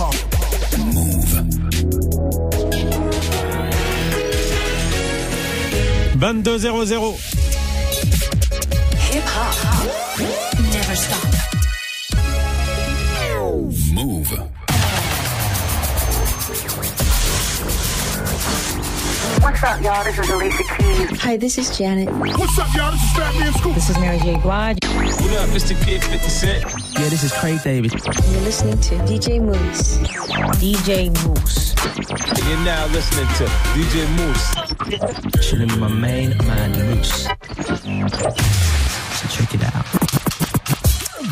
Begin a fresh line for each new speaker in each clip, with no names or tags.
hop.
Move.
22-0-0.
Hip hop. Never stop.
Move.
What's up, y'all? This is Alicia Keys.
Hi, this is Janet.
What's up, y'all? This is Fat Man Scoop.
This is Mary J. Blige.
What up, Mr. Kid 50 Cent?
Yeah, this is Craig David.
You're listening to DJ Moose.
DJ Moose.
And you're now listening to DJ Moose.
Chilling with my main man, Moose. So check it out.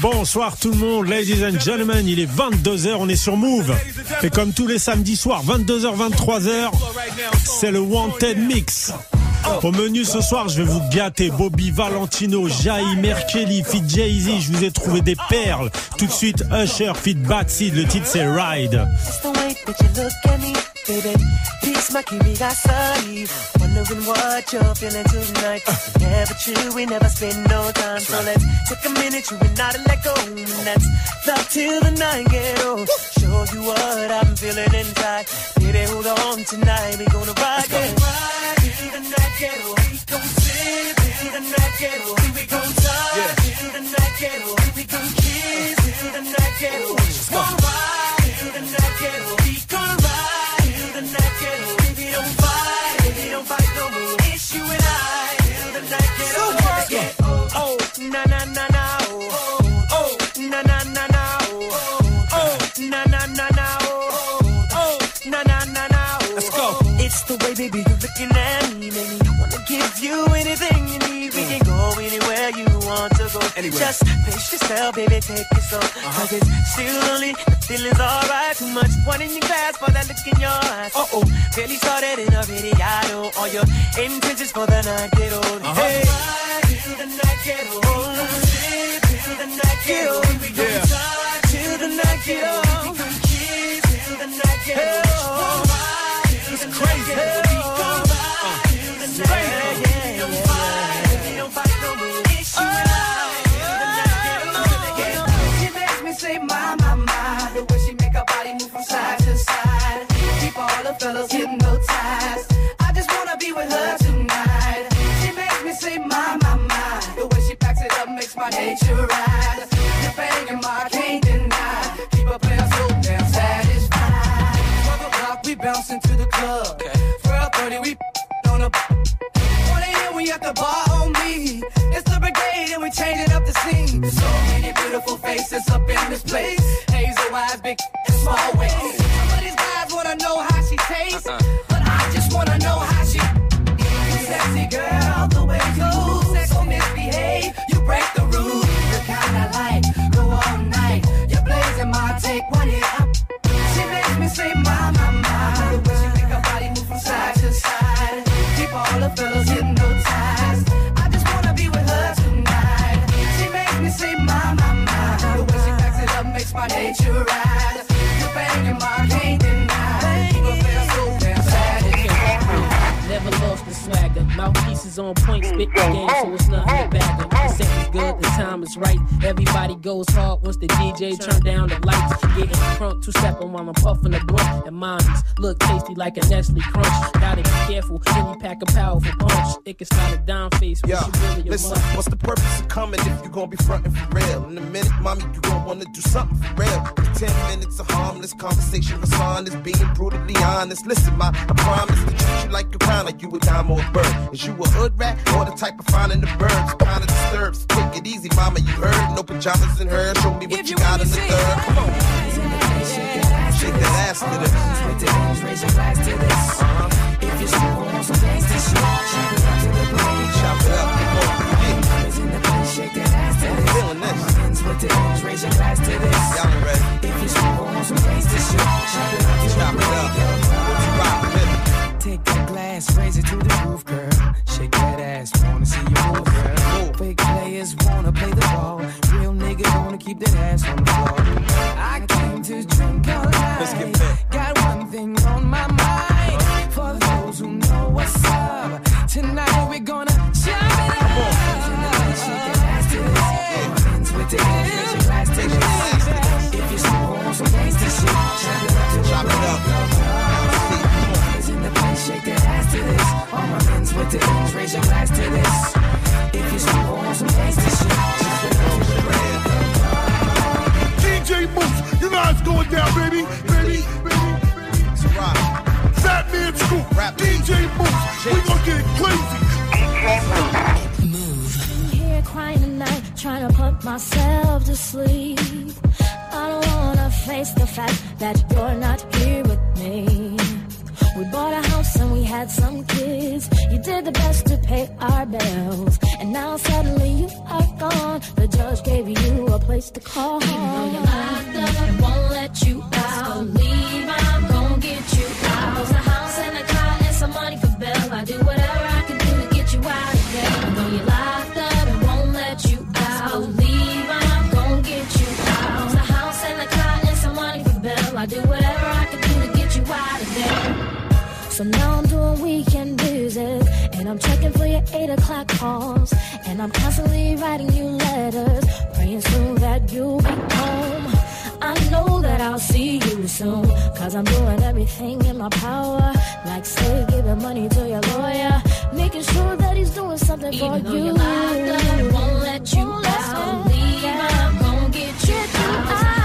Bonsoir tout le monde, ladies and gentlemen, il est 22h, on est sur Move. Et comme tous les samedis soirs, 22h, 23h, c'est le Wanted Mix. Au menu ce soir, je vais vous gâter. Bobby Valentino, Jai, Merkelly, Fit Jay-Z, je vous ai trouvé des perles. Tout de suite, Usher, Fit Batsy, le titre c'est Ride.
It's the way that you look at me, baby. Peace, my curiosity. Wondering what you're feeling tonight. Never true, we never spend no time. So let's take a minute, you and I to let go. That's love till the night get old. Show you what I'm feeling inside. Baby, hold on tonight, we gonna ride. Yeah. Ride till the night get old. We gon' sip till the night get old. We gon' touch till the night get old. We gon' kiss till the night get old. Just gonna ride the way, baby, you're looking at me, make me wanna give you anything you need. We can go anywhere you want to go. Just pace yourself, baby, take it slow. Cause it's still only the feeling's alright. Too much one in your glass for that look in your eyes. Uh oh, barely started and already I know all your intentions for the night get old. Hey, ride till the night get old. Sip till the night get old. We gon' touch till the night get old. We gon' kiss till the night get old. It's crazy. We gon' ride till the night get old. We don't fight, we don't fight no more. It's you and I till the night get old.
She makes me say my, my, my The way she make her body move from side to side Keep all the fellas hypnotized I just wanna be with her tonight She makes me say my, my, my The way she backs it up makes my nature rise bouncing to the club 12.30 we on a 1 a.m. we at the bar on me. It's the brigade and we changing up the scene. So many beautiful faces up in this place. Hazel eyes, big and small up.
Never lost the swagger. Mouthpieces on point, spit the game, so it's nothing to bag 'em. The is good, the time is right. Everybody goes hard once the DJ turn down the lights. Getting crunk, two stepping while I'm puffing the blunt. And mommies look tasty like a Nestle Crunch. Gotta be careful when you pack a powerful punch. It can start a down face she really
listen,
must.
what's the purpose of coming if you gonna be frontin' for real? In a minute, mommy, you gon' wanna do something for real. Ten minutes of harmless conversation was honest, being brutally honest. Listen, my, I promise to treat you like a crown, like you a dime or a bird. Is you a hood rat or the type of finding the birds? Kinda disturbs. Take it easy, mama, you heard. No pajamas in her. Show me what you got in the third. Come on. Shake that ass to this. Uh-huh.
If you're smoking on some gangsta shit, chop it up to the
it up. Yeah.
Diamonds in the place, shake that ass to this.
Feeling this.
Hands with the hands, raise your glass to this.
Y'all ready.
If smoking on some chop it up to
Chop
the
it up. What you rock with?
Take that glass, raise it to the roof, girl. Shake that ass, wanna see you move, girl just wanna play the ball. Real niggas wanna keep their ass on the floor. I came to drink all night. Got one thing on my mind.
For those who know what's up, tonight we're gonna jump it up. Raise your glass to this.
It's going down, baby, baby, baby.
It's a ride.
Fat Man Scoop, DJ Mouss. We gonna get it crazy.
here crying tonight, trying to put myself to sleep. I don't wanna face the fact that you're not here with me. Had some kids. You did the best to pay our bills. And now suddenly you are gone. The judge gave you a place to call home. Even though you're locked up won't let you out. Leave, I'm gonna 8 o'clock calls And I'm constantly writing you letters Praying soon that you'll be home I know that I'll see you soon Cause I'm doing everything in my power Like say giving money to your lawyer Making sure that he's doing something
Even
for
though
you
you're locked up and won't let you
Won't
out. Leave. I'm gonna Get you out.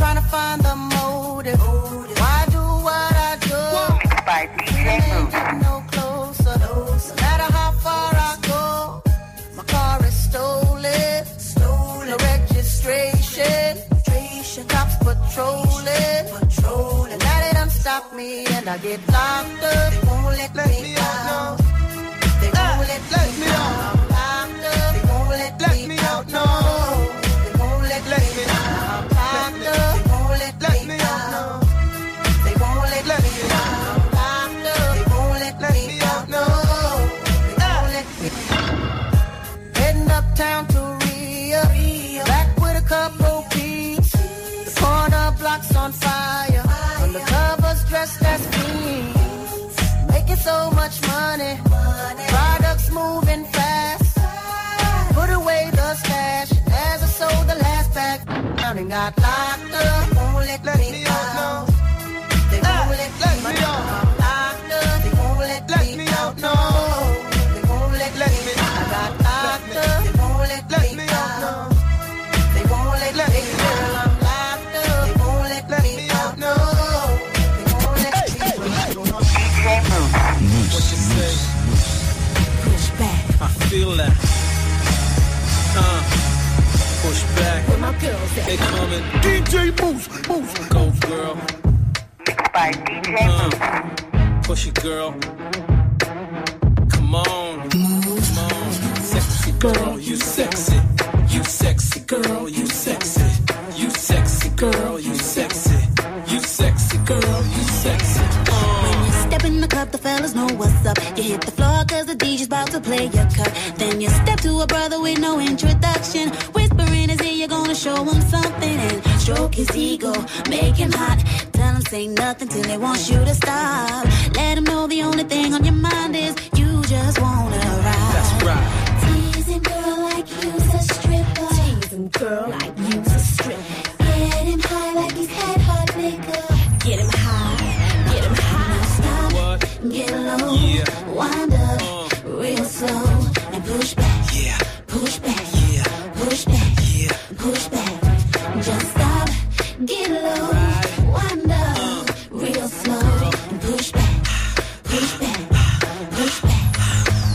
Trying to find the motive. Why do what I do?
By DJ Mouss.
No closer. No matter how far I go, my car is stolen. Stolen. registration. registration. Cops patrolling. Patrolling. Now they done stop me and I get locked up. They won't let, me out. They
DJ
Mouss, Mouss.
Go, girl.
By DJ Mouss.
Uh, push it, girl. Come on. Come on. Sexy girl, you sexy. You sexy girl, you sexy. You sexy girl, you sexy. You sexy girl, you sexy.
When you step in the club, the fellas know what's up. You hit the floor cause the DJ's about to play your cut. Then you step to a brother with no introduction. Stroke his ego, make him hot. Tell him say nothing till they want you to stop. Let him know the only thing on your mind is you just wanna ride.
that's right.
Teasing girl like you's a stripper. Teasing girl like you's a stripper. Get him high like he's had hot liquor. Get him high, get him high. Stop,
What?
get low,
Yeah.
wind up, uh. real slow, and push back,
Yeah,
push back,
yeah,
push back,
yeah.
push back. Just stop, get low, wind up, real slow, push back, push back, push back,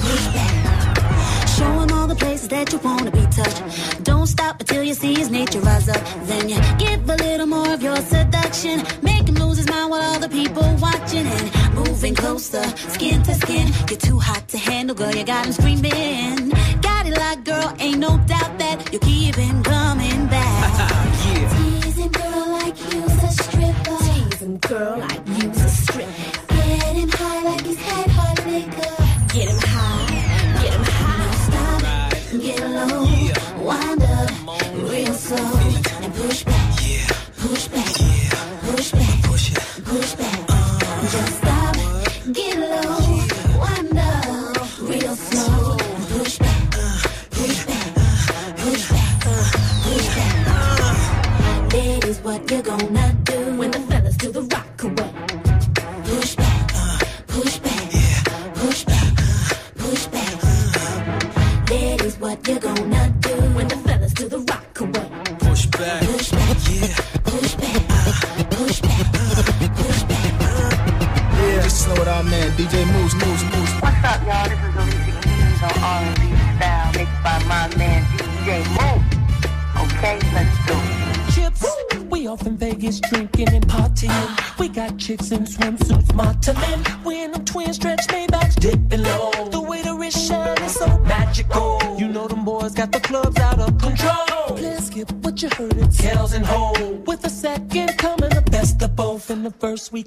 push back. Show him all the places that you wanna be touched. Don't stop until you see his nature rise up. Then you give a little more of your seduction. Make him lose his mind while all the people watching and moving closer, skin to skin. You're too hot to handle, girl. You got him screaming. Got it like, girl, ain't no doubt that you keep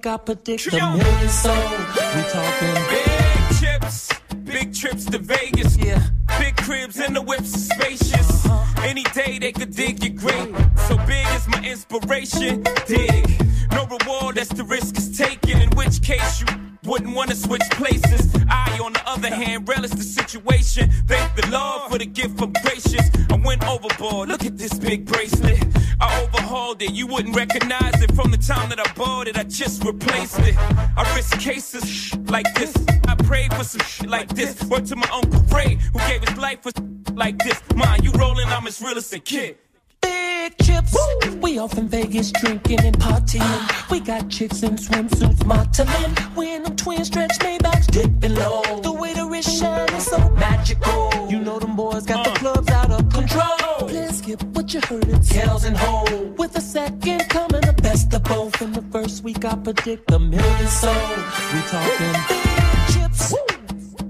I predict a million sold. We talking
Big chips, big trips to Vegas.
Yeah.
Big cribs and the whips are spacious. Uh-huh. Any day they could dig your grave. So big is my inspiration. Dig. No reward, that's the risk is taken. In which case you wouldn't want to switch places. I, on the other hand, relish the situation. Thank the Lord for the gift of gracious. I went overboard. Look at this big bracelet. I overhauled it. You wouldn't recognize it from the time that I bought it. I just replaced it. I risk cases like this. I prayed for some shit like this. Word to my uncle Ray, who gave his life for like this. Mine, you rolling, I'm as real as a kid.
Big chips. We off in Vegas drinking and partying. We got chicks in swimsuits, modeling. We in them twin stretch Maybachs, dipping low. The way the wrist shine is so magical. You know them boys got the clubs out of control. Please skip what you heard. It's tails and hole. With a second coming, the best of both. In the first week, I predict a million sold. We talking.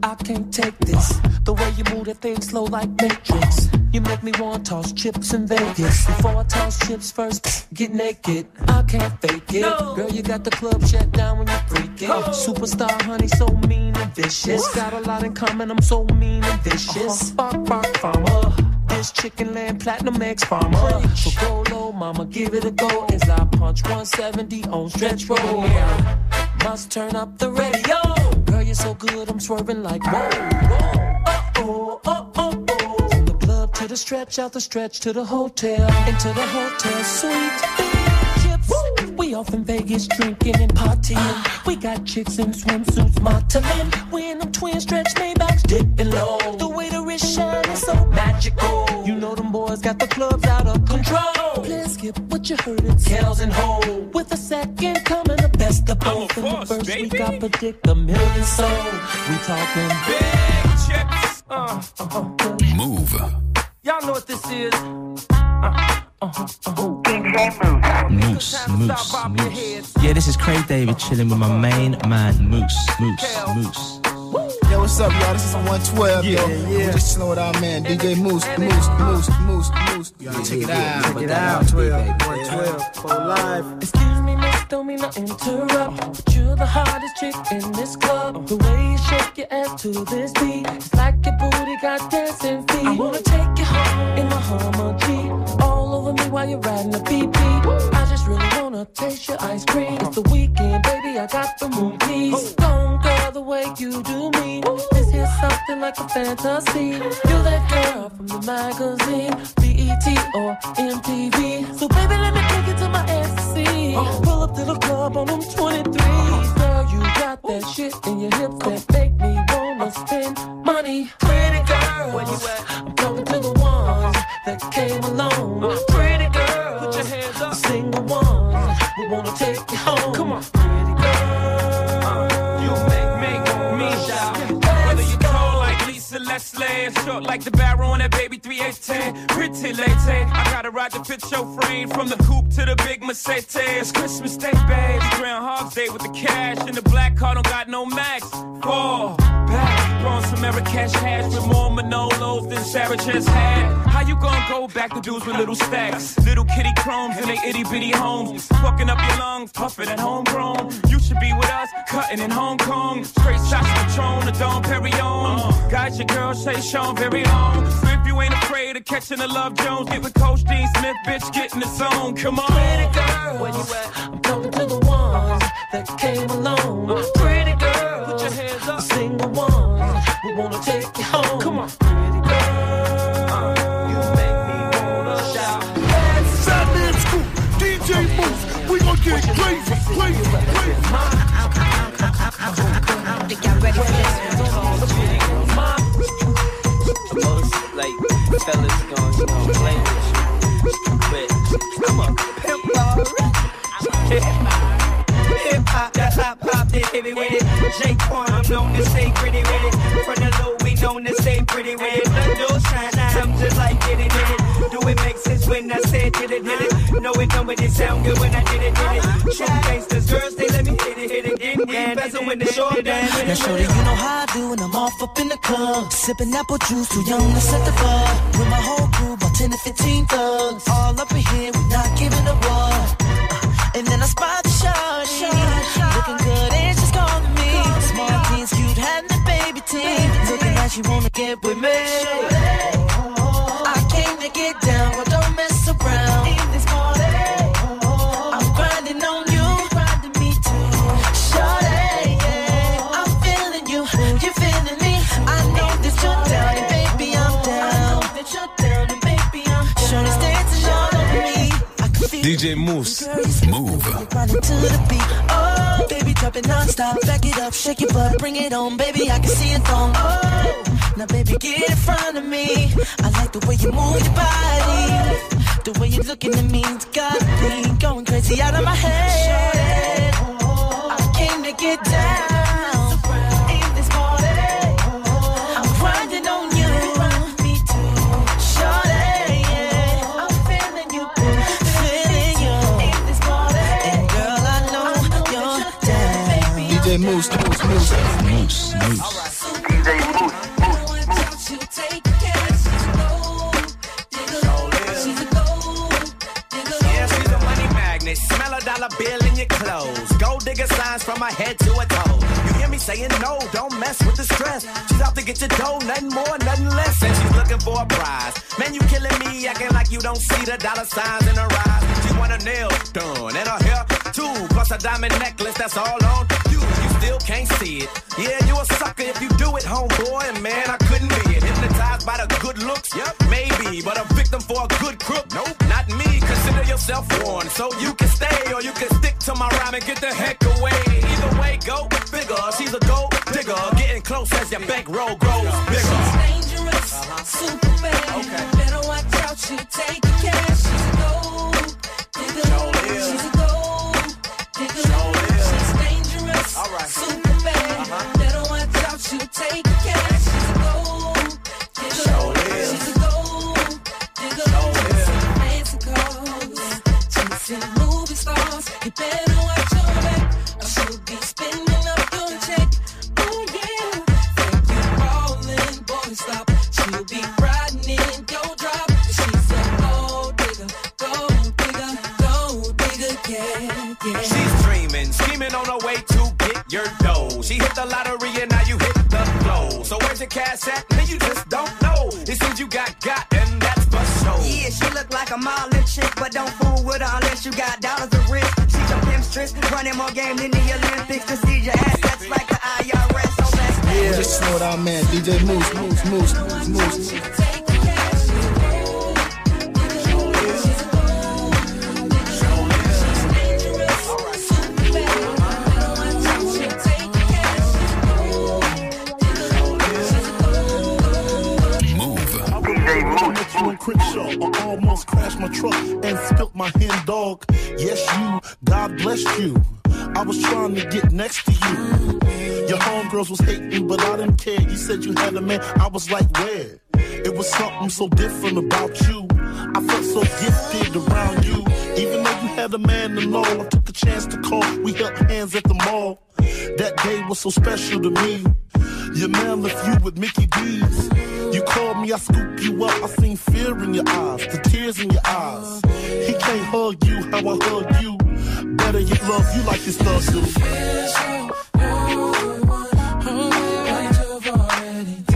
I can't take this. The way you move that thing slow like Matrix. You make me want to toss chips in Vegas. Before I toss chips first, get naked. I can't fake it. Girl, you got the club shut down when you freak it. Superstar, honey, so mean and vicious. Got a lot in common, I'm so mean and vicious. Bark, bark, farmer. This chicken land platinum X farmer. So go low, mama, give it a go. As I punch 170 on stretch roll. Must turn up the radio. Girl, you're so good, I'm swerving like whoa, whoa. Uh oh, oh. From the club to the stretch, out the stretch to the hotel, into the hotel suite. We off in Vegas drinking and partying. We got chicks in swimsuits, modeling. We in them twin stretch Maybachs, dipping low. The way the wrist know boys got the clubs out of control. Please skip what you heard. It's tails and hole. With a second coming, the best of both. In the
force,
first
baby.
week, I predict a million sold. We talking
Big chips. Uh,
Move.
y'all know what this is.
DJ Moon.
Mouss, Mouss, Mouss. Yeah, this is Craig David chilling with my main man, Mouss, Mouss, Mouss.
Yo, what's up, y'all? This is 112, yo. Yeah. Just slow it out, man. DJ Mouss, Mouss, Mouss, Mouss, Mouss. You gotta check it out. Check it out. 12, 112, for live.
Excuse me, miss, don't mean to interrupt. But you're the hottest chick in this club. The way you shake your ass to this beat, it's like your booty got dancing feet. I wanna take you home in my Hummer G. All over me while you're riding the BB. I just really wanna taste your ice cream. It's the weekend, baby, I got the moon keys. Don't girl, the way you do me. Like a fantasy. You're that girl from the magazine, BET or MTV. So baby, let me take you to my ecstasy. Pull up to the club on them 23s. Girl, you got that shit in your hips that make me wanna spend money. Pretty girl, where you at? I'm talking to the ones that came along. Uh. Pretty girl, put your hands up. The single ones, we wanna take
Short like the barrel on that baby 3810. Pretty lady, I gotta ride the show frame from the coupe to the big Mercedes. Christmas Day, babe. Groundhog's Day with the cash and the black car don't got no max. Fall throwing some Marrakesh hash with more Manolos than Sarah just had. How you gonna go back to dudes with little stacks? Little kitty chromes in they itty bitty homes. Fucking up your lungs, puffing at homegrown. You should be with us, cutting in Hong Kong. Straight shots Patron, the Dom Perignon. Got your girl, say Sean very long. If you ain't afraid of catching the Love Jones, get with Coach Dean Smith, bitch, get in the zone. Come on.
Pretty girl, where you at? I'm talking to the ones that came along. Wanna take you home. Come on, pretty girl, you make me wanna shout.
Fat Man Scoop, DJ get crazy, crazy, crazy.
Think y'all ready for this?
most like fellas gon' you know play with you, but I'm a pimp already. Hip hop, that's hop hop, they heavy with it. J-Quan, I'm known to stay pretty with it. From known to stay pretty with the those shine, I'm just like get it, did it. Do it make sense when I said did it, did it? No, it don't, but it sound good when I did it, did it. True gangsters, girls, they let me hit it, hit it, get it, bezel when the short dance.
Now, shorty, you know how I do when I'm off up in the club. Sipping apple juice, too young to set the bar. With my whole crew, about 10 to 15 thugs. All up in here, we get with me. I came to get down, but don't mess around. In this party, I'm grinding on you. Grinding me too. Shorty, yeah. I'm feeling you, you feeling me. I know that you're down, and baby, I'm down. That you're down, and baby, I'm down. Shorty's dancing all over me. I can feel
DJ Mouss. Move.
To the beat. Oh, baby, drop it non-stop. Back it up, shake your butt, bring it on, baby. I can see it on. Oh, now baby, get in front of me. I like the way you move your body. The way you're looking at me, it's got me going crazy out of my head. I came to get down in this party. I'm grinding
dollar bill in your clothes. Gold digger signs from her head to her toe. You hear me saying no, don't mess with the stress. She's out to get your dough, nothing more, nothing less. And she's looking for a prize. Man, you killing me, acting like you don't see the dollar signs in her eyes. She want her nails done and her hair too. Plus a diamond necklace that's all on still can't see it. Yeah, you a sucker if you do it, homeboy. And man, I couldn't be it. Hypnotized by the good looks? Yep, maybe. But a victim for a good crook? Nope, not me. Consider yourself warned. So you can stay or you can stick to my rhyme and get the heck away. Either way, go bigger. She's a gold digger. Getting close as your bankroll grows bigger.
dangerous, Superman. Better watch out, you take the cash. She's a gold digger. She's a dangerous, Superman. Better watch out, you take cash. She's a gold digger. She's a gold digger. Fancy cars, chasing movie stars. You better watch your back. or she'll be spending up your check. Oh yeah. Think you ballin', boy, stop. She'll be riding in your drop. She's a gold digger, gold digger, gold digger, yeah, yeah.
Your dough. She hit the lottery and now you hit the flow. So where's your cash at? Man, you just don't know. It seems you got got, and that's for sure.
Yeah, she look like a modeling chick, but don't fool with her unless you got dollars to risk. She's a pimpstress, running more game than the Olympics. To see your assets like the IRS, so let's
Yeah, just slow down, man. DJ Mouss, Mouss, Mouss, Mouss.
Met my truck and spilt my hen dog. Yes, you, God bless you. I was trying to get next to you. Your homegirls was hating, but I didn't care. You said you had a man, I was like, where? It was something so different about you. I felt so gifted around you. Even though you had a man and all, I took a chance to call. We held hands at the mall. That day was so special to me. Your man left you with Mickey D's. You called me, I scooped you up. I seen fear in your eyes, the tears in your eyes. He can't hug you how I hug you. Better yet, love you like his thug do. The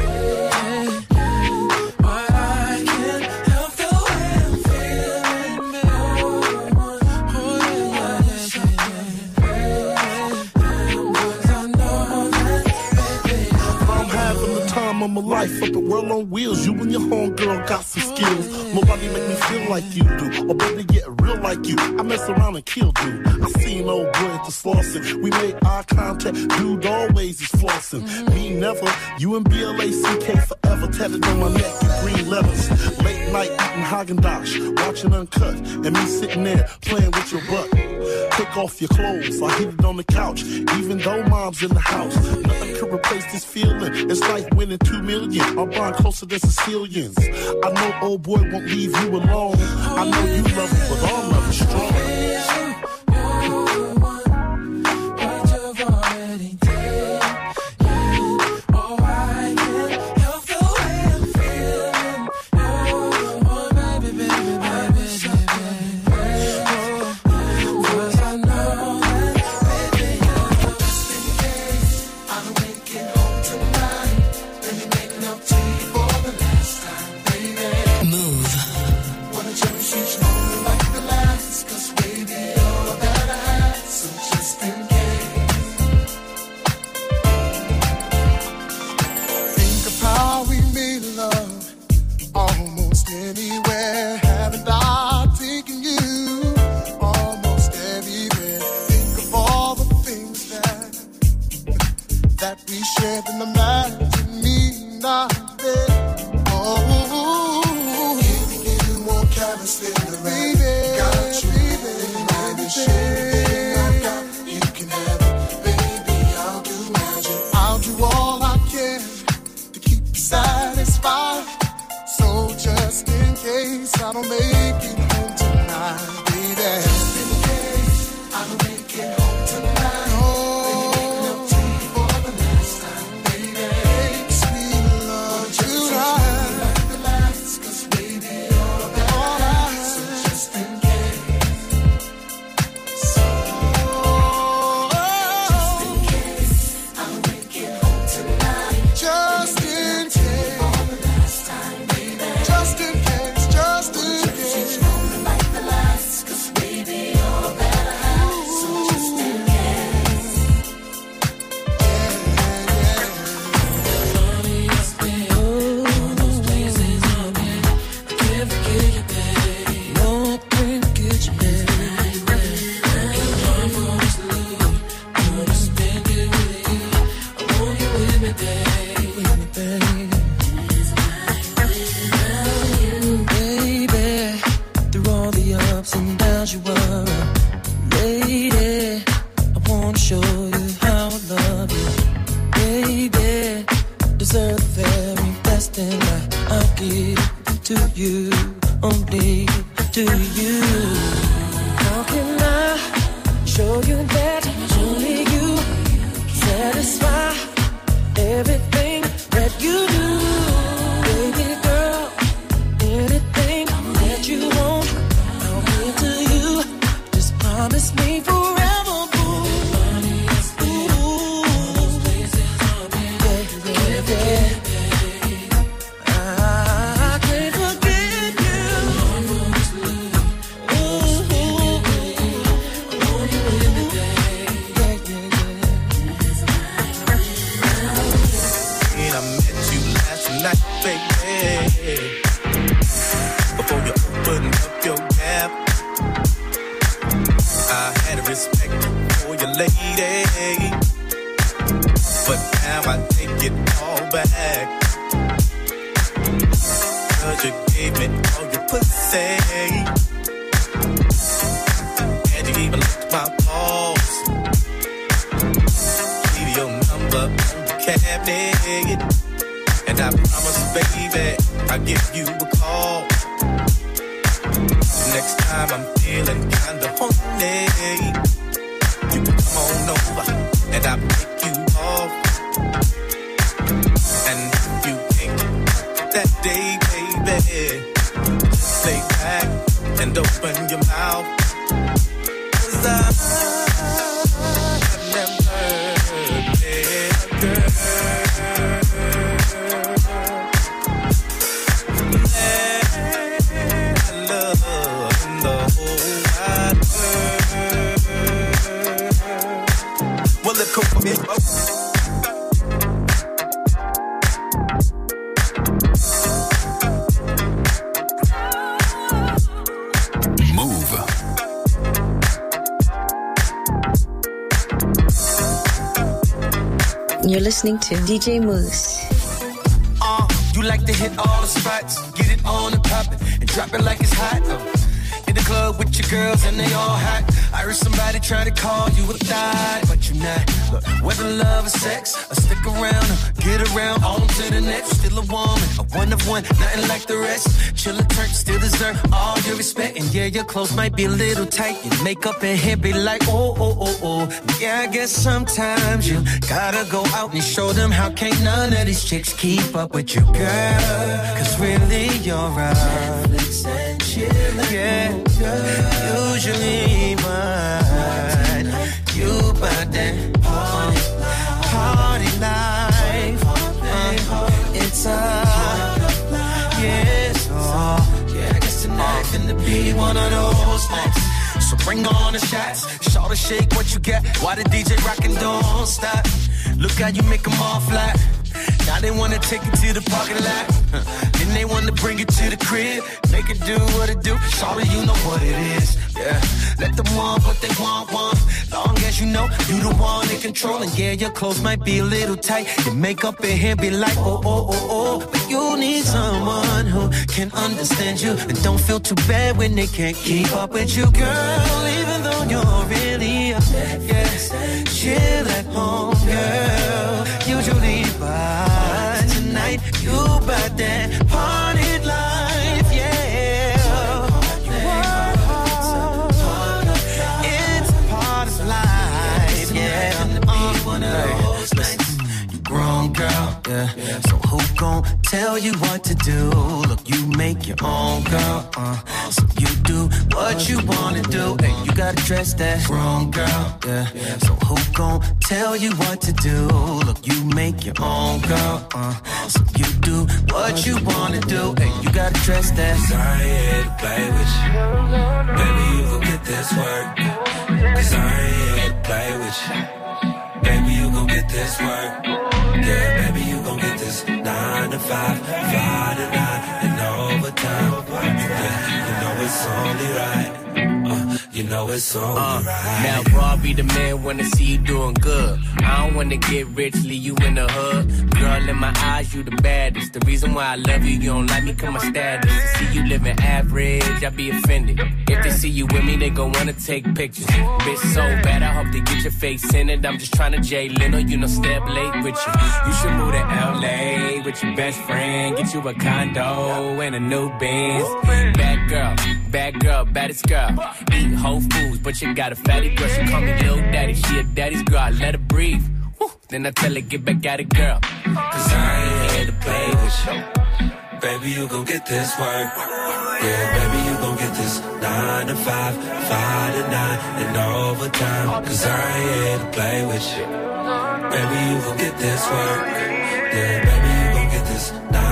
life up the World on Wheels. You and your homegirl got some skills. Nobody make me feel like you do, or better get real like you. I mess around and kill dude. I seen old boy at the Slauson. We made eye contact, dude always is flossing. Me never, you and BLACK forever tatted on my neck in green letters. Late night eating Haagen Dazs, watching Uncut, and me sitting there playing with your butt. Take off your clothes, I hit it on the couch, even though mom's in the house. Nothing could replace this feeling. It's like winning two million. I'm buying closer than Sicilians. I know old boy won't leave you alone. I know you love him, but our love is strong.
Respect for your lady. But now I take it all back. Cause you gave me all your pussy. And you even licked my balls. Leave your number on the cabinet. And I promise, baby, I'll give you a call. Next time I'm feeling kinda horny, you can come on over and I'll take you off. And if you think that day, baby, just lay back and open your mouth.
Listening to DJ Mouss.
Uh, you like to hit all the spots, get it on pop and drop it like it's hot. Uh, in the club with your girls and they all hot. I heard somebody try to call you a thot, but you not. Look, whether love or sex, or stick around, or get around, on to the next. Still a woman, a one of one, nothing like the rest. Chill a turn, still deserve all your respect. And yeah, your clothes might be a little tight. Your makeup and hair be like, oh, oh, oh, oh. Yeah, I guess sometimes you gotta go out and show them how can't none of these chicks keep up with you, girl. Cause really, you're a Netflix and chillin', yeah. Usually mine, you about that finna be one of those. So bring on the shots, shout to shake what you got. Why the DJ rockin' don't stop? Look how you make 'em all fly. Now they wanna take it to the parking lot. Then they wanna bring it to the crib. Make it do what it do. Sorry, you know what it is. Yeah. Let them want what they want, want. Long as you know you the one in control. And yeah, your clothes might be a little tight. Your makeup and hair be like, oh, oh, oh, oh. But you need someone who can understand you. And don't feel too bad when they can't keep up with you, girl. Even though you're really up, yeah. Chill at home, girl. Tell you what to do? Look, you make your own girl, uh. So you do what you wanna do. Hey, you gotta dress that grown girl, yeah. So who gon' tell you what to do? Look, you make your own girl, uh. So you do what you wanna do. Hey, you gotta dress that.
I here to play with you. Baby, you gon' get this work. I here to play with you. Baby, you gon' get this work. Yeah, baby, you gon' get this nine to five, five to nine, and overtime. Yeah, you know it's only right. You know it's only
Uh,
right.
now, bro, be the man when I see you doing good. I don't wanna get rich, leave you in the hood. Girl, in my eyes, you the baddest. The reason why I love you, you don't like me, come my status. To see you living average, I be offended. If they see you with me, they gon' wanna take pictures. Bitch, so bad, I hope they get your face in it. I'm just tryna Jay Leno, you know, step late with you. You should move to LA with your best friend. Get you a condo and a new Benz. Bad girl, bad girl, baddest girl. Eat whole foods, but you got a fatty girl. She call me little daddy. She a daddy's girl. I let her breathe. Woo. Then I tell her get back at it, girl.
Cause I ain't here to play with you. Baby, you gon' get this work. Yeah, baby, you gon' get this nine to five, five to nine, and overtime. Cause I ain't here to play with you. Baby, you gon' get this work. Yeah, baby, you gon' get this nine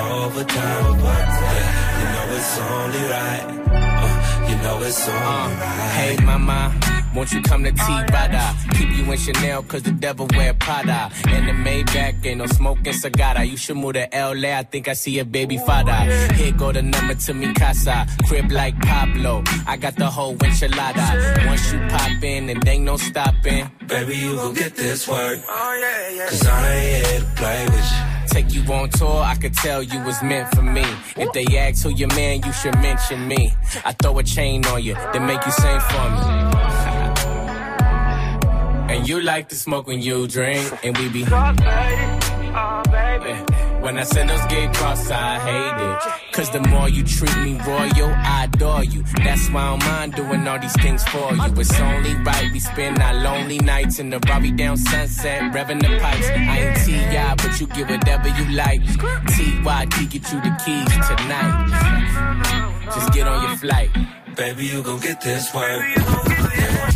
overtime. Yeah, you know it's only right. Uh, you know it's only right.
Hey, mama. Won't you come to T-Rada? Keep you in Chanel cause the devil wear Prada. In the Maybach, ain't no smoking cigar. You should move to LA, I think I see a baby father. Here go the number to me casa. Crib like Pablo, I got the whole enchilada. Once you pop in, and ain't no stopping.
Baby, you gon' get this work. Cause I ain't here to play with you.
Take you on tour, I could tell you was meant for me. If they ask who your man, you should mention me. I throw a chain on you, then make you sing for me. And you like to smoke when you drink, and we be. Yeah. When I send those get cross, I hate it. Cause the more you treat me royal, I adore you. That's why I don't mind doing all these things for you. It's only right we spend our lonely nights in the Robbie down sunset, revving the pipes. I ain't T.I., but you get whatever you like. T.Y.D. get you the keys tonight. Just get on your flight.
Baby, you gon' get this work.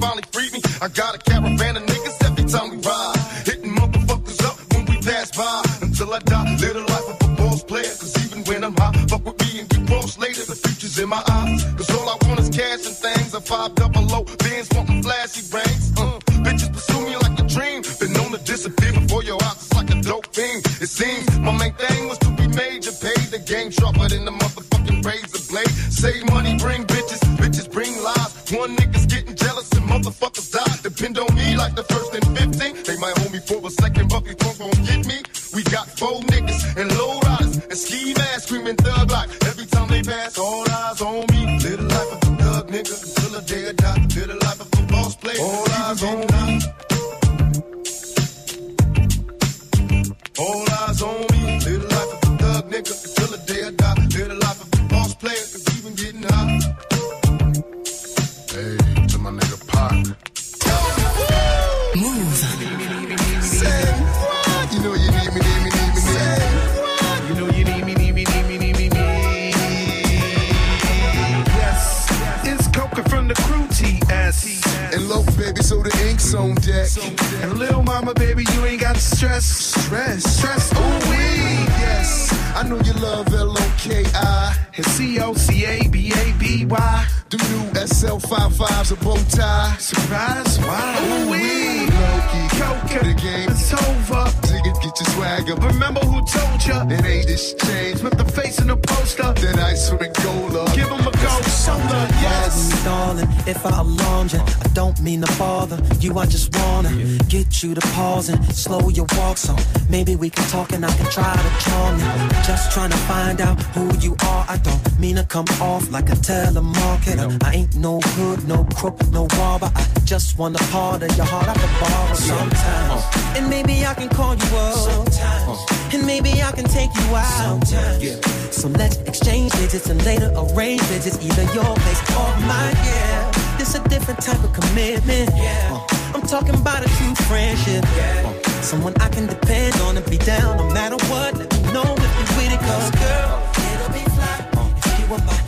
Finally free me. I got
maybe we can talk and I can try to charm you. Just trying to find out who you are. I don't mean to come off like a telemarketer. I ain't no hood, no crook, no robber. I just want a part of your heart I can borrow sometimes. And maybe I can call you up. Sometimes. And maybe I can take you out. Sometimes So let's exchange digits and later arrange visits, either your place or mine. Yeah, this a different type of commitment. Uh, I'm talking about a true friendship. Uh, someone I can depend on and be down no matter what. Let me know if you're with it, cause girl, it'll be fly uh, if you were my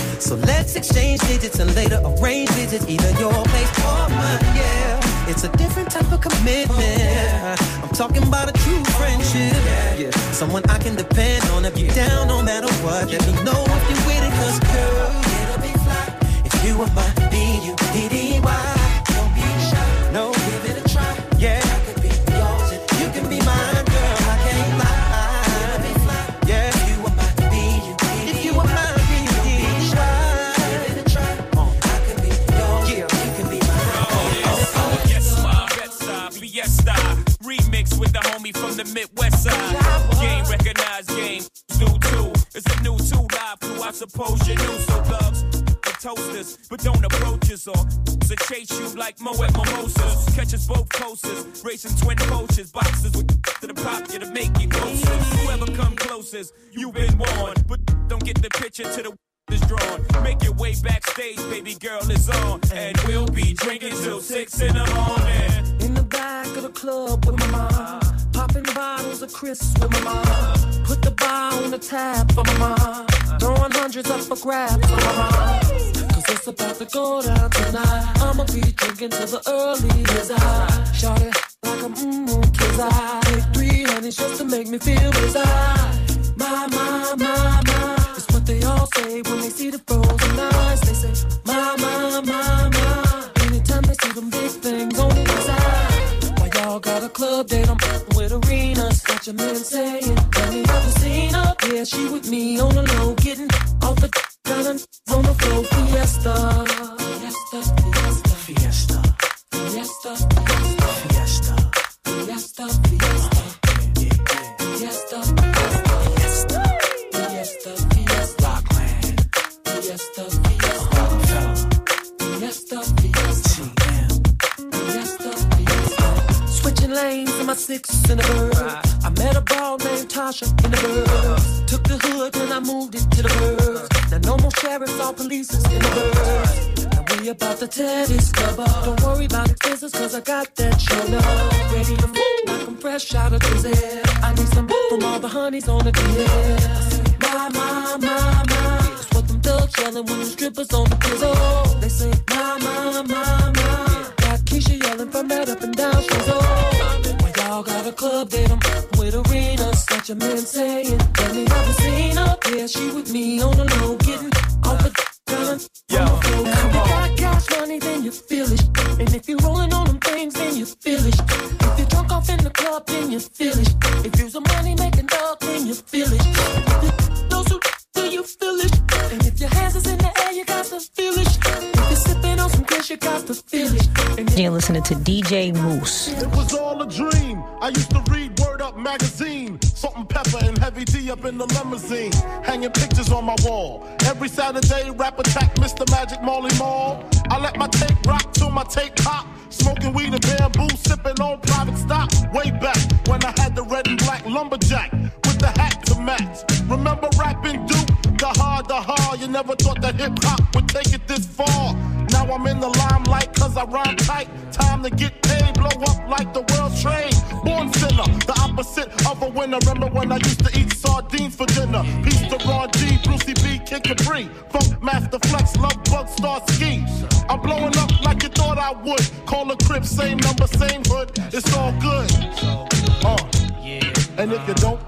So let's exchange digits and later arrange visits, either your place or mine. Yeah, it's a different type of commitment. I'm talking about a true friendship. Yeah, someone I can depend on if you're down no matter what. Let me know if you're with it, cause girl, it'll be fly if you are my B-U-D-D-Y.
Yes, Fiesta. Remix with the homie from the Midwest side. You ain't recognize
new two live crew, I suppose you knew. So thugs, toasters, but don't approach us or to chase you like Moet Mimosas. Catch us both coasters, racing twin poachers, boxes with to the pop, you to make emotions. Whoever come closest, you've been warned, but don't get the picture to the is drawn. Make your way backstage, baby girl is on, and we'll be drinking till six in the morning.
In the back of the club with my mom. Popping bottles of crisps with my mom. Put the bar on the tab for my mom. Throwing hundreds up for grabs for my mom. Cause it's about to go down tonight. I'ma be drinking till the early as I. Shot it like a mmm kiss I. Take three honeys just to make me feel bizarre. My, my, my, my. It's what they all say when they see the frozen eyes. They say, my, my, my, my. Anytime they see them big things on the all got a club that I'm with arenas. Got your man saying, Have you the scene up Yeah, she with me on the low, getting off the kind on the floor. Fiesta, fiesta, fiesta, fiesta, fiesta, fiesta, fiesta, fiesta. fiesta. Lanes in my six in a bird. I met a ball named Tasha in the bird. Uh. Took the hood and I moved it to the bird. Uh. Now no more sheriffs or police in the bird. Now we about to tear this club up. Don't worry about expenses cause I got that shoulder. Ready to move like I'm fresh out of the air. I need some from all the honeys on the DL. My, my, my, my. That's what them thugs yelling when the strippers on the pizzle. They say, my, my, my, my. Keisha yelling from that up and down she's When y'all got a club that I'm with arenas. Got your man saying, Let me never seen her. Yeah, she with me on the low, getting off the gun. Yo,
listening to DJ Mouss.
It was all a dream. I used to read Word Up magazine. Salt-N-Pepa and Heavy D up in the limousine. Hanging pictures on my wall. Every Saturday, rap attack Mr. Magic Marley Marl. I let my tape rock till my tape pop. Smoking weed and bamboo, sipping on private stock. Way back when I had the red and black lumberjack with the hat to match. Remember rapping Duke? The hard, the hard. You never thought that hip hop would take it this far. Now I'm in the limelight I rhyme tight. Time to get paid, blow up like the world trade. Born sinner, the opposite of a winner. Remember when I used to eat sardines for dinner? Peace to Ron G, Brucey B, Kid Capri. Funk Master Flex, Lovebug Starski. I'm blowing up like you thought I would. Call a crib, same number, same hood. It's all good. Uh. And if you don't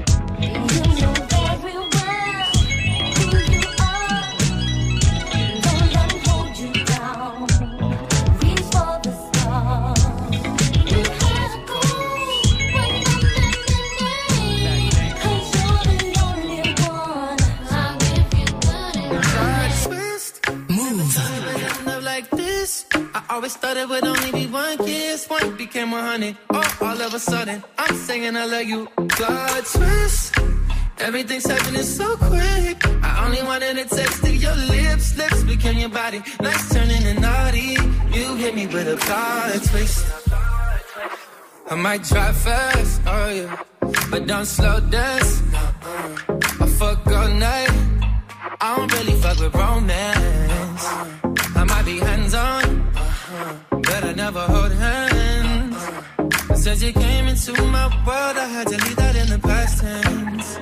Always thought it would only be one kiss. One became a hundred. Oh, all of a sudden, I'm singing I love you. God twist. Everything's happening so quick. I only wanted a taste of your lips. Lips became your body. Nights turning to naughty. You hit me with a plot twist. I might drive fast, oh yeah. But don't slow dance. I fuck all night. I don't really fuck with romance. I but I never hold hands. Since you came into my world, I had to leave that in the past tense.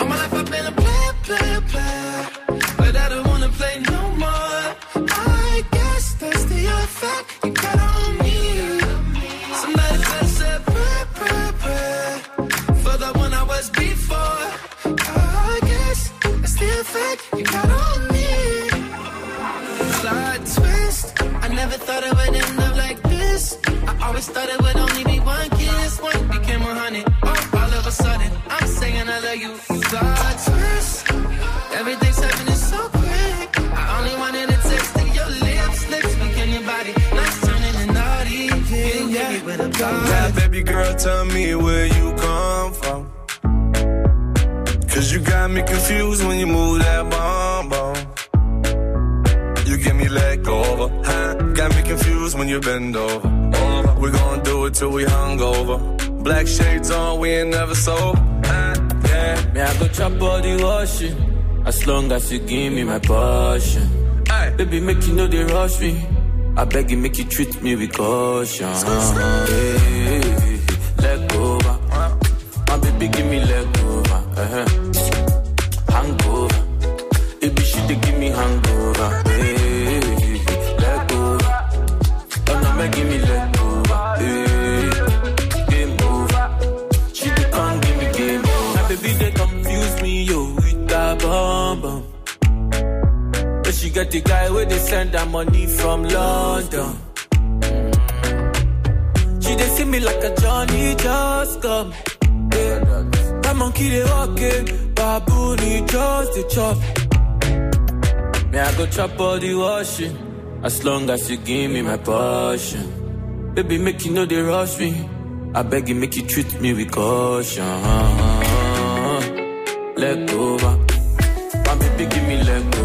All my life I've been a player, player, player. But I don't wanna play no more. I guess that's the effect Always thought only be one kiss. One became a hundred. All of a sudden, I'm saying I love you. Plot twist. Everything's happening so quick. I only wanted a taste of your lips. Lips became your body. Nights turning to naughty. You hit me with a
Yeah, baby girl, tell me where you come from. Cause you got me confused when you move that bomb bomb. You give me leg over, huh? Got me confused when you bend over. We gon' do it till we hungover. Black shades on, we ain't never sober. Huh? Yeah.
Me, I go chop the washing. As long as you give me my passion. Baby, make you know they rush me. I beg you, make you treat me with caution. Leg Got the guy where they send her money from London. She they see me like a Johnny just come. Yeah. That monkey they walking, baboon he just the chop. Me I go chop all the washing, as long as you give me my passion. Baby make you know they rush me, I beg you make you treat me with caution. Leg over, my baby give me leg over.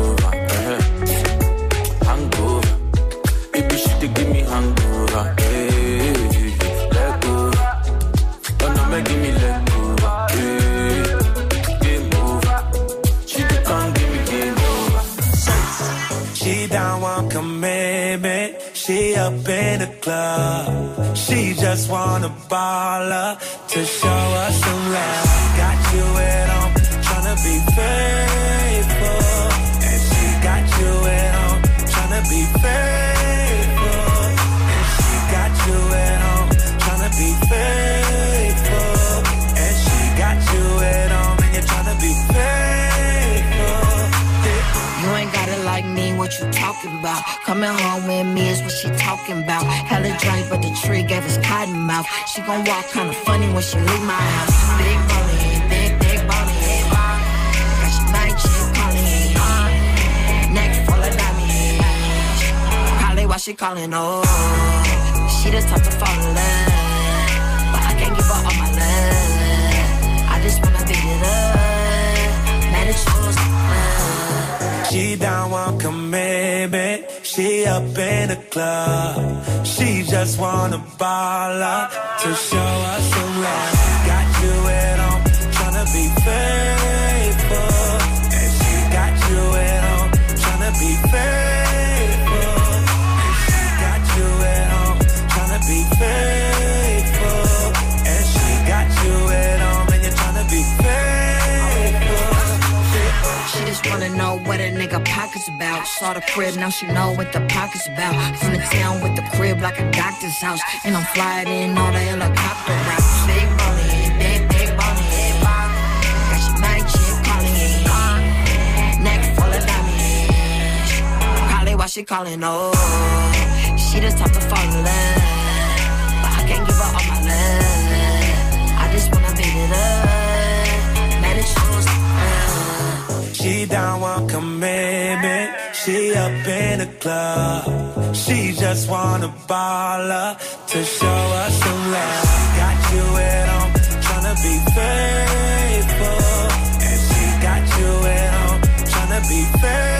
Club. She just wanna ball up to show us some love. Got you at home, tryna be faithful. And she got you at home, tryna be faithful.
What you talking about? Coming home with me is what she talking about. Hella drink, but the tree gave us cotton mouth. She gon' walk kinda funny when she leave my house. Big bony, big, big bony. Got your night chick calling. Neck full of diamonds. Probably why she calling, oh. She the type to fall in love. But I can't give her all my love. I just wanna beat it up. Mad at you.
She down one commitment. She up in the club. She just wanna ball up to show us some love. Got you at home, tryna be faithful. And she got you at home, tryna be faithful.
Pockets about. Saw the crib, now she know what the pockets about. From the town with the crib like a doctor's house. And I'm flying in all the helicopter routes. Big boney, big, big boney. Got your night chick calling. Neck full of diamonds. Probably why she calling, oh. She the type to fall in love.
She down one commitment. She up in the club. She just wanna ball up to show us some love. Got you at home, tryna be faithful. And she got you at home, tryna be faithful.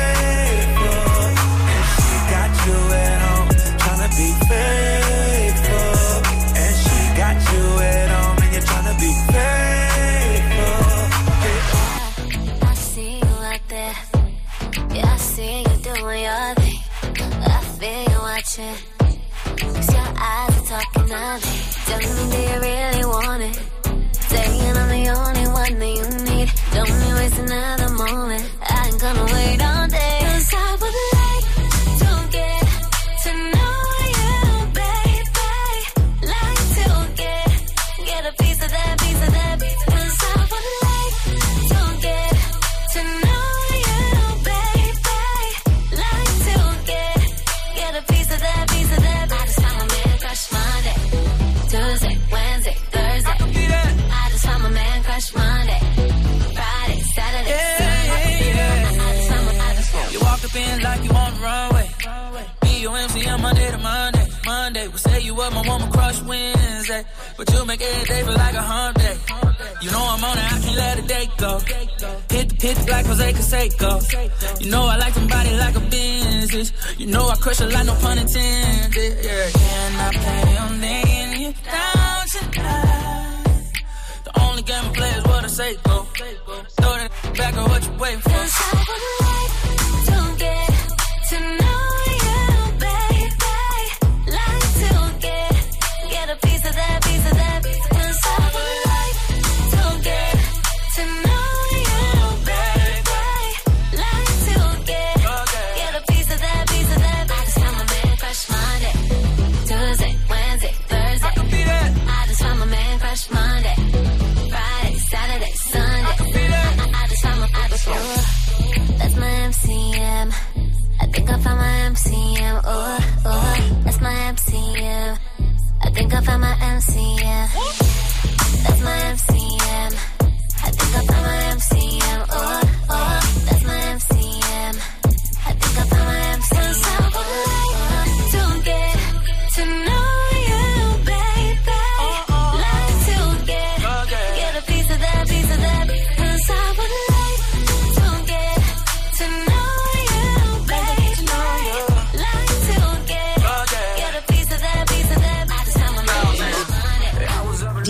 Tell me, do you really want it? Saying I'm the only one that you need. Don't me waste another moment. I ain't gonna wait all
up, my woman crush Wednesday. But you make every day feel like a hump day. You know I'm on it, I can't let a day go. Hit pitch like Jose Canseco. You know I like somebody like a business. You know I crush a lot, no pun intended. Yeah, can I play on laying you down tonight? The only game I play is what I say go. Throw that back on what you waiting for.
Cause I would like to get to MCM. Oh, oh, that's my MCM. I think I found my MCM. That's my MCM. I think I found my MCM.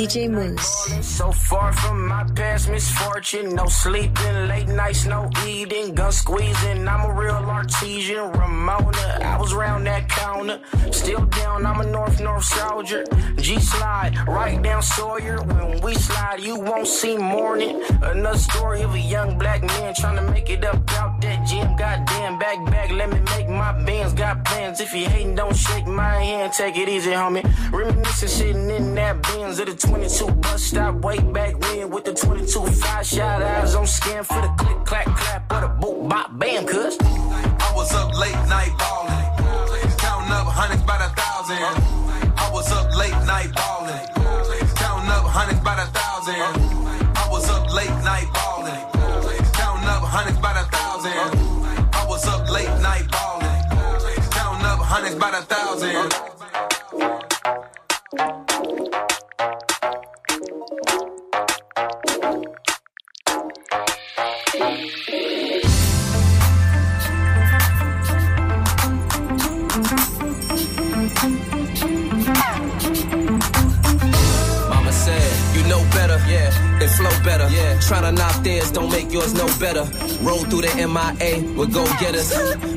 DJ Mouss.
So far from my past misfortune, no sleeping, late nights, no eating, gun squeezing. I'm a real artesian, Ramona. I was round that counter, still down. I'm a North North soldier. G slide right down Sawyer. When we slide, you won't see morning. Another story of a young black man trying to make it up out that gym. Goddamn, back back, let me make my bands. Got plans. If you hating, don't shake my hand. Take it easy, homie. Reminiscing, sitting in that Benz at the 22 bus stop way back when with the 22 five shot eyes on scan for the click clack clap or the boot bop bam. Cuz
I was up late night ballin', counting up hundreds by the thousand. I was up late night ballin', counting up hundreds by the thousand. I was up late night ballin', counting up hundreds by the thousand. I was up late night ballin', counting up hundreds by the thousand.
Trying to knock theirs don't make yours no better. Roll through the MIA with go getters.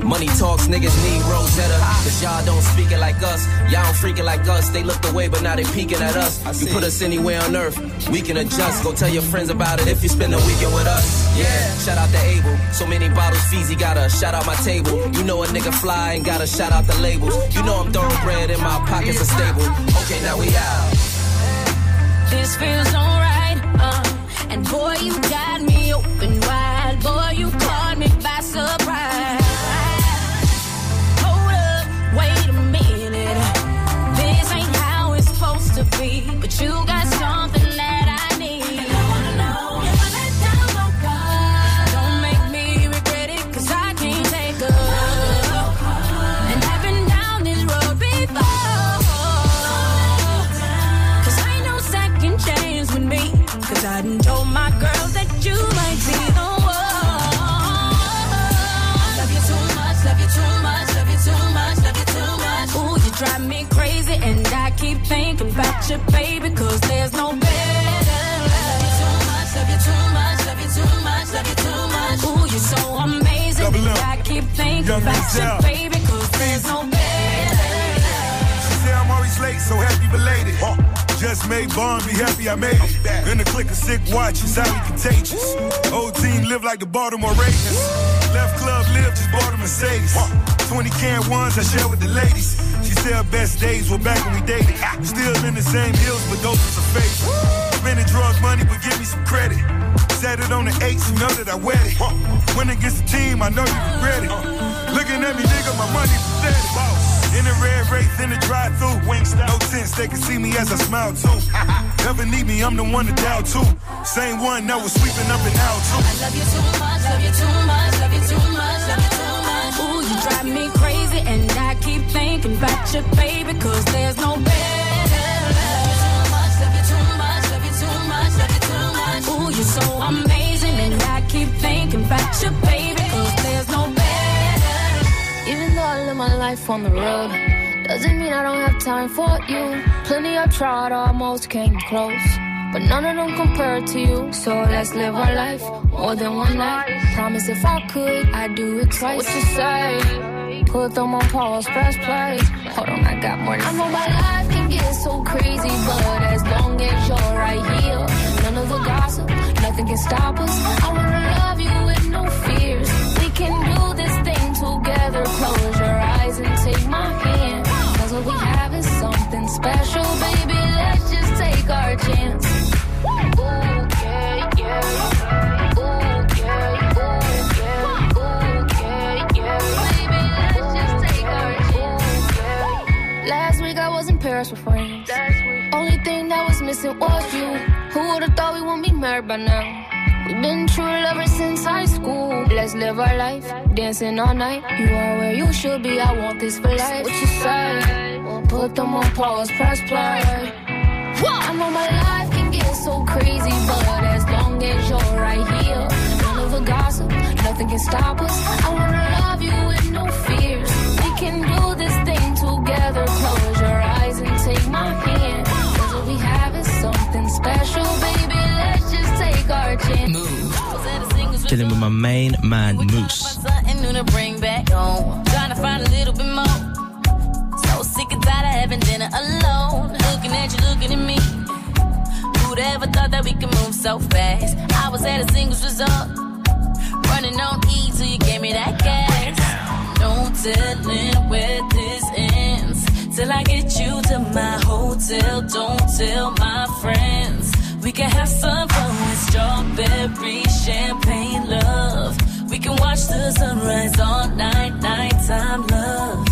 Money talks, niggas need Rosetta. Cause y'all don't speak it like us, y'all don't freak it like us. They looked away, but now they peeking at us. You put us anywhere on earth, we can adjust. Go tell your friends about it if you spend a weekend with us. Yeah, shout out to Abel. So many bottles, Feezy got a shout out my table. You know a nigga fly and gotta shout out the labels. You know I'm thoroughbred and my pockets are stable. Okay, now we out.
This feels alright, and boy, you got me open wide. Boy, you caught me by surprise. I
share with the ladies. She said her best days were back when we dated. Still in the same hills, but those are some fake. Spending drug money, but give me some credit. Set it on the eights, you know that I wet it. When Win against the team, I know you regret it. Looking at me, nigga, my money pathetic. In the red wraith, in the drive through wings No sense, they can see me as I smile too. Never need me, I'm the one to dial too. Same one that was sweeping up and out too.
I love you too much, love you too much, love you too much, love you too much. Ooh, you drive me crazy, and I keep thinking about you, baby, cause there's no better. Love you too much, love you too much, love you too much, love you too much. Ooh, you're so amazing, and I keep thinking about you, baby, cause there's no better.
Even though I live my life on the road, doesn't mean I don't have time for you. Plenty I tried, almost came close. But none of them compare to you. So let's live our life more than one night. Promise if I could, I'd do it twice. What you say? Put them on pause, press play. Hold on, I got more I know my life can get so crazy, but as long as you're right here, none of the gossip, nothing can stop us. I wanna love you with no fears. We can do this thing together. Close your eyes and take my hand. Cause what we have is something special, baby. Let's just take our chance. Ooh, I was in Paris with friends. Only thing that was missing was you. Who would've thought we wouldn't be married by now? We've been true lovers since high school. Let's live our life, dancing all night. You are where you should be. I want this for life. What you say? Well, put them on pause, press play. I know my life can get so crazy, but as long as you're right here, none of the gossip, nothing can stop us. I wanna love you with no fears. We can do this special, baby. Let's just take our chance.
Chilling with my main man, Mouss.
something new to bring back home. Trying to find a little bit more. So sick and tired of having dinner alone. Looking at you, looking at me. Who'd ever thought that we could move so fast? I was at a singles resort. Running on E till you gave me that gas. No telling where this ends. Till I get you to my hotel. Don't tell my friends. We can have some fun with strawberry champagne love. We can watch the sunrise all night, nighttime love.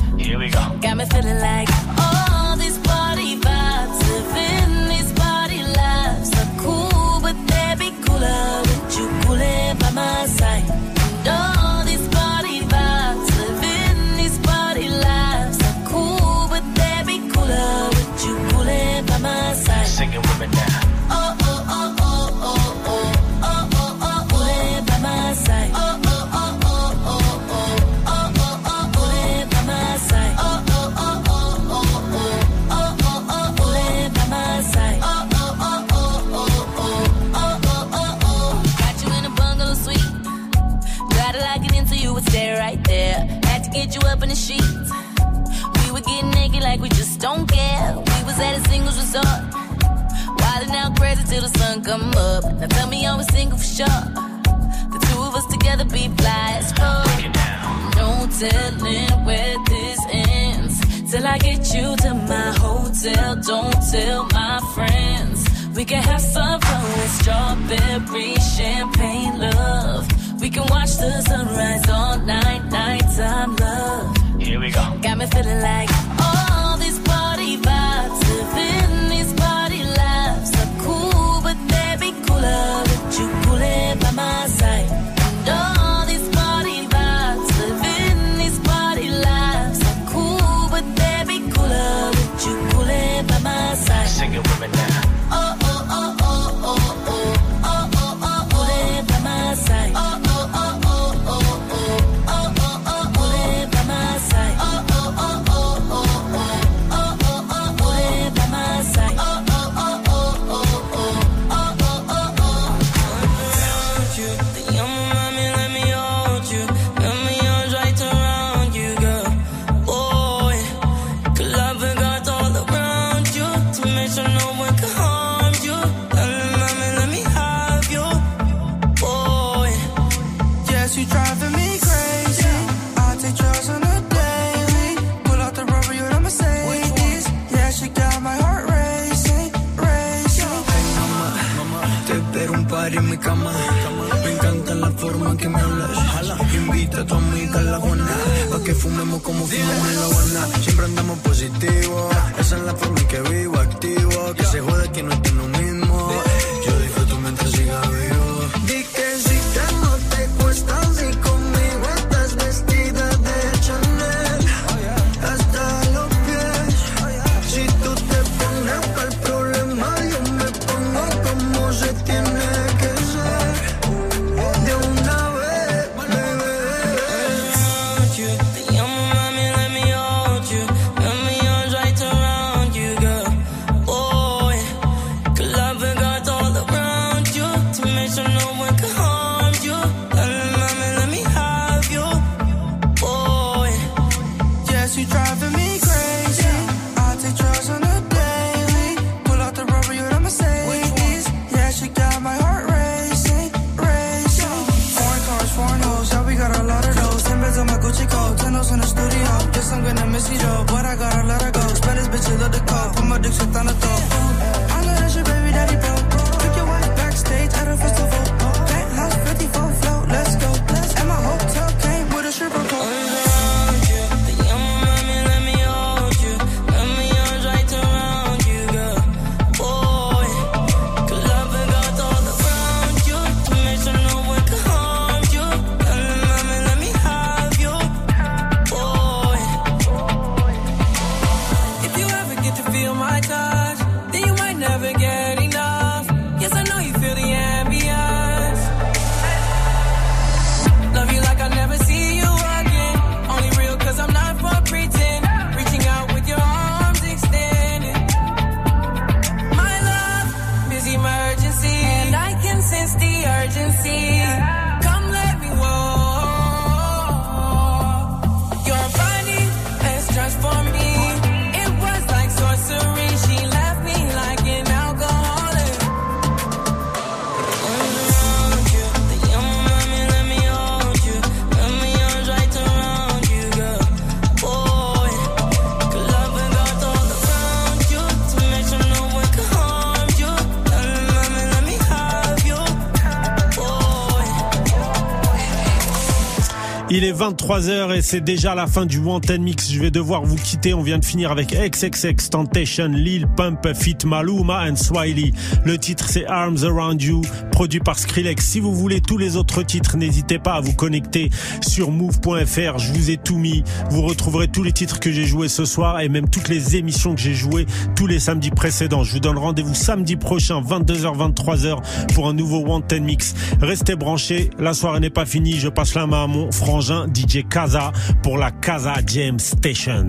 23h et c'est déjà la fin du Wanted Mix. Je vais devoir vous quitter. On vient de finir avec XXX Temptation, Lil Pump, Fit Maluma and Swiley. Le titre c'est Arms Around You produit par Skrillex. Si vous voulez tous les autres titres, n'hésitez pas à vous connecter sur move.fr. Je vous ai tout mis. Vous retrouverez tous les titres que j'ai joués ce soir et même toutes les émissions que j'ai jouées tous les samedis précédents. Je vous donne rendez-vous samedi prochain, 22h, 23h pour un nouveau One Mix. Restez branchés. La soirée n'est pas finie. Je passe la main à mon frangin DJ Kaza pour la Kaza James Station.